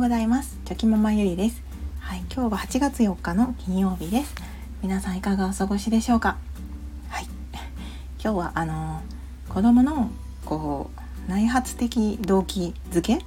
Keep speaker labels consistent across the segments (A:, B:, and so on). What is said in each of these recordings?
A: うございます。チョキママゆりです。はい今日は8月4日の金曜日です。皆さんいかがお過ごしでしょうか？はい。今日はあの子供のこう内発的動機づけ？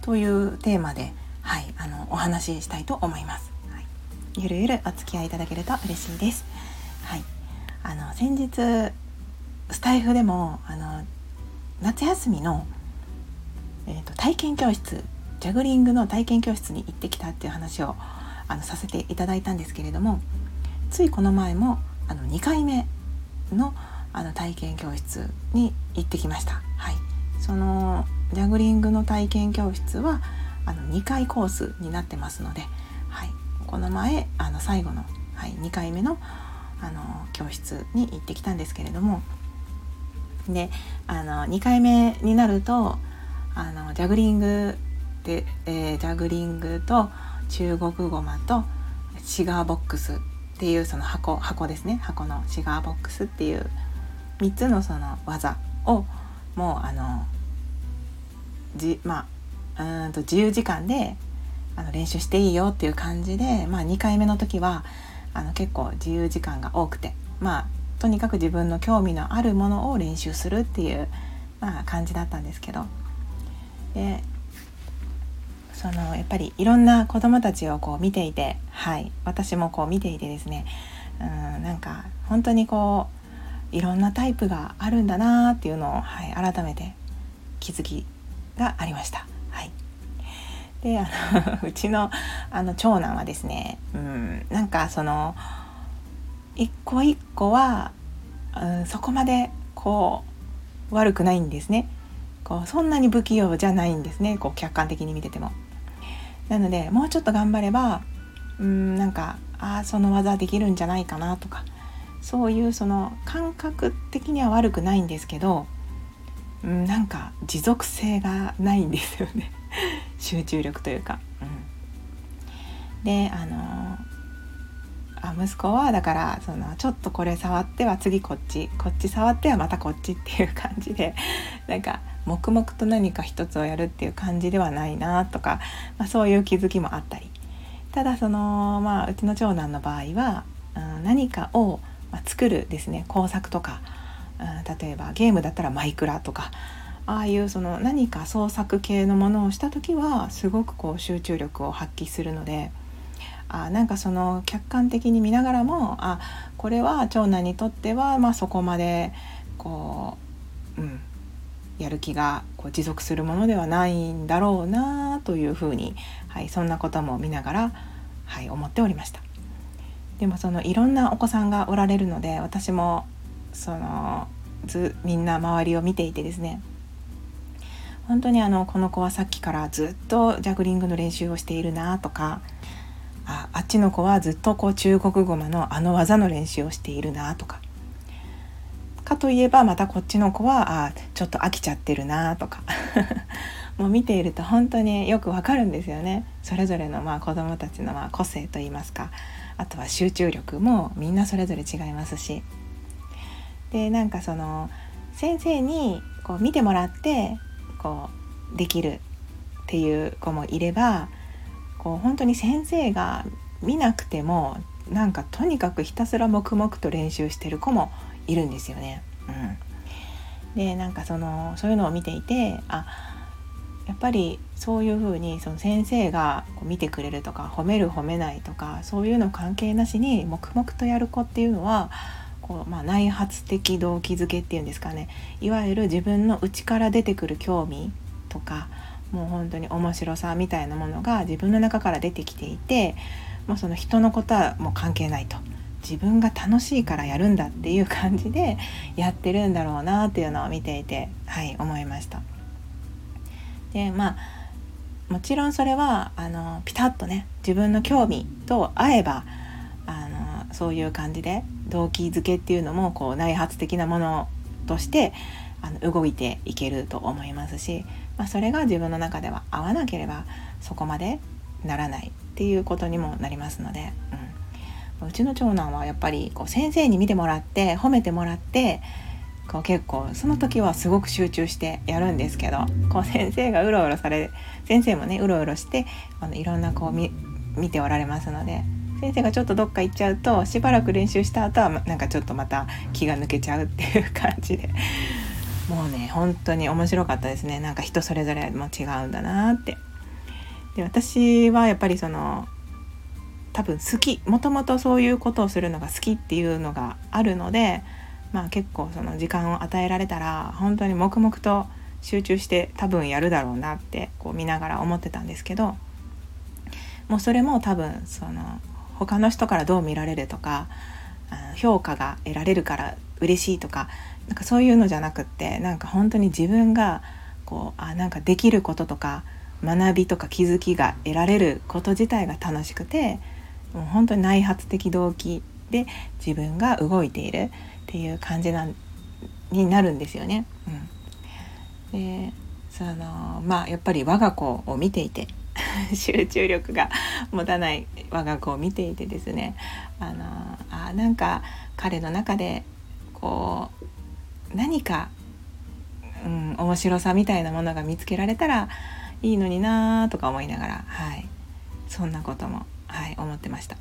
A: というテーマではいあのお話ししたいと思います、はい、ゆるゆるお付き合いいただけると嬉しいです。はい。あの先日スタイフでもあの夏休みのえーと、体験教室ジャグリングの体験教室に行ってきたっていう話をあのさせていただいたんですけれどもついこの前もあの2回目のあの体験教室に行ってきました。はい、そのジャグリングの体験教室はあの2回コースになってますので、はい、この前あの最後の、はい、2回目のあの教室に行ってきたんですけれどもであの2回目になるとあのジャグリングで、えー、ジャグリングと中国語マとシガーボックスっていうその箱箱ですね。箱のシガーボックスっていう3つのその技をもうあのじまあうんと自由時間であの練習していいよっていう感じで、まあ、2回目の時はあの結構自由時間が多くてまあとにかく自分の興味のあるものを練習するっていう、まあ、感じだったんですけど。でそのやっぱりいろんな子どもたちをこう見ていて、はい、私もこう見ていてですねうんなんか本当にこういろんなタイプがあるんだなっていうのを、はい、改めて気づきがありました。はい、であの うちのあの長男はですねうんなんかその一個一個は、うん、そこまでこう悪くないんですね。こうそんなに不器用じゃないんですねこう客観的に見てても。なのでもうちょっと頑張ればうんなんかああその技できるんじゃないかなとかそういうその感覚的には悪くないんですけどうんなんか持続性がないんですよね 集中力というか。うん、であのあ息子はだからそのちょっとこれ触っては次こっちこっち触ってはまたこっちっていう感じでなんか黙々と何か一つをやるっていう感じではないなとか、まあ、そういう気づきもあったりただその、まあ、うちの長男の場合は、うん、何かを、作るですね工作とか、うん、例えばゲームだったらマイクラとかああいうその何か創作系のものをした時はすごくこう集中力を発揮するので。あなんかその客観的に見ながらもあこれは長男にとってはまあそこまでこう、うん、やる気がこう持続するものではないんだろうなというふうに、はい、そんなことも見ながら、はい、思っておりました。でもそのいろんなお子さんがおられるので私もそのずみんな周りを見ていてですね本当にあのこの子はさっきからずっとジャグリングの練習をしているなとかああっちの子はずっとこう中国語のあの技の練習をしているなとかかといえばまたこっちの子はあちょっと飽きちゃってるなとか。もう見ていると本当によくわかるんですよね。それぞれのまあ子どもたちのまあ個性といいますか。あとは集中力もみんなそれぞれ違いますし。でなんかその先生にこう見てもらってこうできるっていう子もいればこう本当に先生が見なくてもなんかとにかくひたすら黙々と練習してる子もいるんですよね。うん、でなんかそのそういうのを見ていてあやっぱりそういうふうにその先生がこう見てくれるとか褒める褒めないとかそういうの関係なしに黙々とやる子っていうのはこう、まあ、内発的動機づけっていうんですかねいわゆる自分の内から出てくる興味とかもう本当に面白さみたいなものが自分の中から出てきていてもうその人のことはもう関係ないと。自分が楽しいからやるんだっていう感じでやってるんだろうなっていうのを見ていてはい思いました。でまあもちろんそれはあのピタッとね自分の興味と合えばあのそういう感じで動機づけっていうのもこう内発的なものとしてあの動いていけると思いますし、まあ、それが自分の中では合わなければそこまでならないっていうことにもなりますので、ううちの長男はやっぱりこう先生に見てもらって褒めてもらってこう結構その時はすごく集中してやるんですけどこう先生がうろうろされ先生もねうろうろしてあのいろんなこう見ておられますので先生がちょっとどっか行っちゃうとしばらく練習した後はなんかちょっとまた気が抜けちゃうっていう感じで。もうね本当に面白かったですね。なんか人それぞれも違うんだなって。で私はやっぱりその多分好きもともとそういうことをするのが好きっていうのがあるのでまあ結構その時間を与えられたら本当に黙々と集中して多分やるだろうなってこう見ながら思ってたんですけどもうそれも多分その他の人からどう見られるとか評価が得られるから嬉しいとかなんかそういうのじゃなくってなんか本当に自分がこうあなんかできることとか学びとか気づきが得られること自体が楽しくてもう本当に内発的動機で自分が動いているっていう感じなんになるんですよね。うん、でそのまあやっぱり我が子を見ていて 集中力が持たない我が子を見ていてですね。あのあなんか彼の中でこう何か、うん、面白さみたいなものが見つけられたらいいのになとか思いながら、はい、そんなことも、はい、思ってました。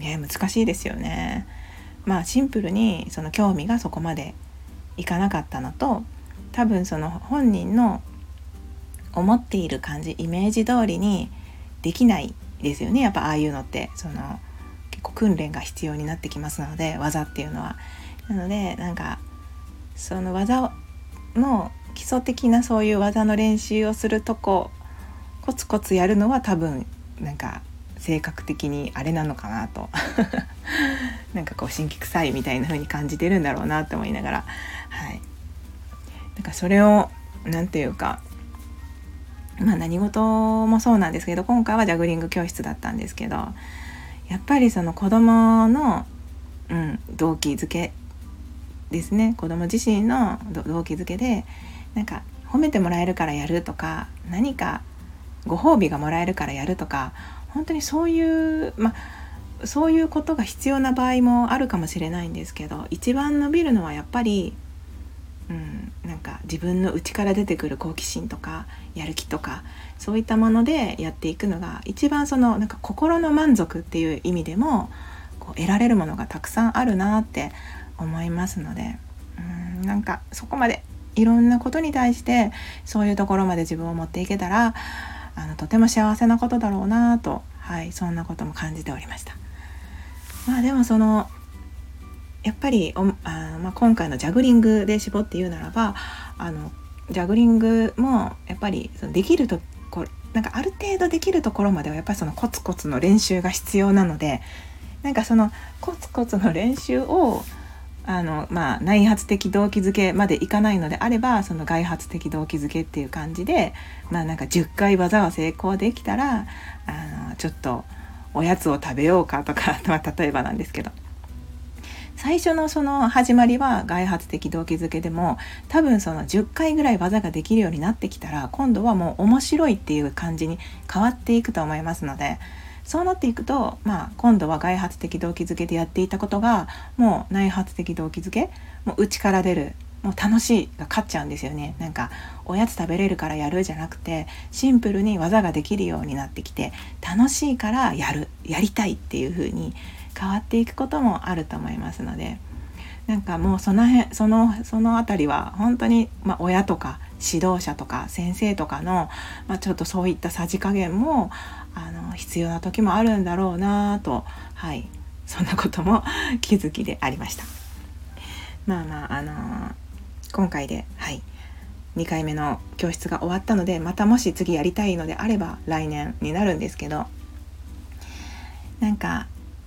A: いや難しいですよね。まあシンプルにその興味がそこまでいかなかったのと多分その本人の思っている感じイメージ通りにできないですよねやっぱああいうのってその結構訓練が必要になってきますので技っていうのは。なのでなんかその技の基礎的なそういう技の練習をするとこコツコツやるのは多分なんか性格的にあれなのかなと。なんかこう神経臭いみたいな風に感じてるんだろうなって思いながら。はい。なんかそれを何て言うかまあ何事もそうなんですけど今回はジャグリング教室だったんですけどやっぱりその子供の、うん、動機づけですね。子供自身の動機づけでなんか褒めてもらえるからやるとか何かご褒美がもらえるからやるとか本当にそういうまそういうことが必要な場合もあるかもしれないんですけど一番伸びるのはやっぱりうん、なんか自分の内から出てくる好奇心とかやる気とかそういったものでやっていくのが一番そのなんか心の満足っていう意味でもこう得られるものがたくさんあるなって思いますのでうんなんかそこまでいろんなことに対してそういうところまで自分を持っていけたらあのとても幸せなことだろうなとはいそんなことも感じておりました。まあでもそのやっぱりおあ、まあ、今回のジャグリングで絞って言うならばあのジャグリングもやっぱりそのできるとこなんかある程度できるところまではやっぱりそのコツコツの練習が必要なのでなんかそのコツコツの練習をあのまあ内発的動機づけまでいかないのであればその外発的動機づけっていう感じでまあなんか10回技は成功できたらあのちょっとおやつを食べようかとか、まあ、例えばなんですけど。最初のその始まりは外発的動機づけでも多分その10回ぐらい技ができるようになってきたら今度はもう面白いっていう感じに変わっていくと思いますのでそうなっていくと、まあ、今度は外発的動機づけでやっていたことがもう内発的動機づけもう内から出るもう楽しいが勝っちゃうんですよね。なんかおやつ食べれるからやるじゃなくてシンプルに技ができるようになってきて楽しいからやるやりたいっていう風に変わっていくこともあると思いますのでなんかもうその辺そのその辺りは本当に、まあ、親とか指導者とか先生とかの、まあ、ちょっとそういったさじ加減もあの必要な時もあるんだろうなと。はい。そんなことも 気づきでありました。まあまああのー、今回ではい。2回目の教室が終わったのでまたもし次やりたいのであれば来年になるんですけど。なんか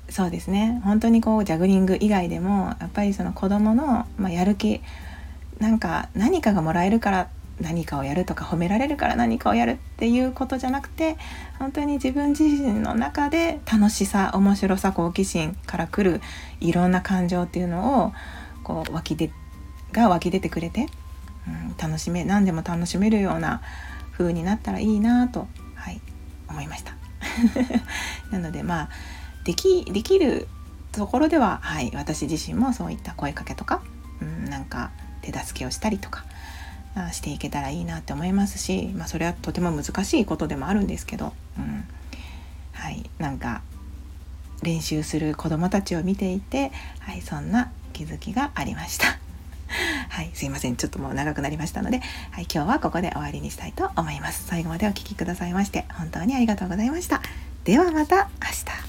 A: そうですね。本当にこうジャグリング以外でもやっぱりその子どもの、まあ、やる気なんか何かがもらえるから何かをやるとか褒められるから何かをやるっていうことじゃなくて本当に自分自身の中で楽しさ面白さ好奇心からくるいろんな感情っていうのをこう湧き出が湧き出てくれて、うん、楽しめ何でも楽しめるような風になったらいいなと、はい、思いました。なのでまあできできるところでは、はい、私自身もそういった声かけとか、うん、なんか手助けをしたりとかあしていけたらいいなって思いますし、まあ、それはとても難しいことでもあるんですけど、うん、はいなんか練習する子どもたちを見ていて、はい、そんな気づきがありました。はい、すいません。ちょっともう長くなりましたので、はい、今日はここで終わりにしたいと思います。最後までお聴きくださいまして、本当にありがとうございました。ではまた明日。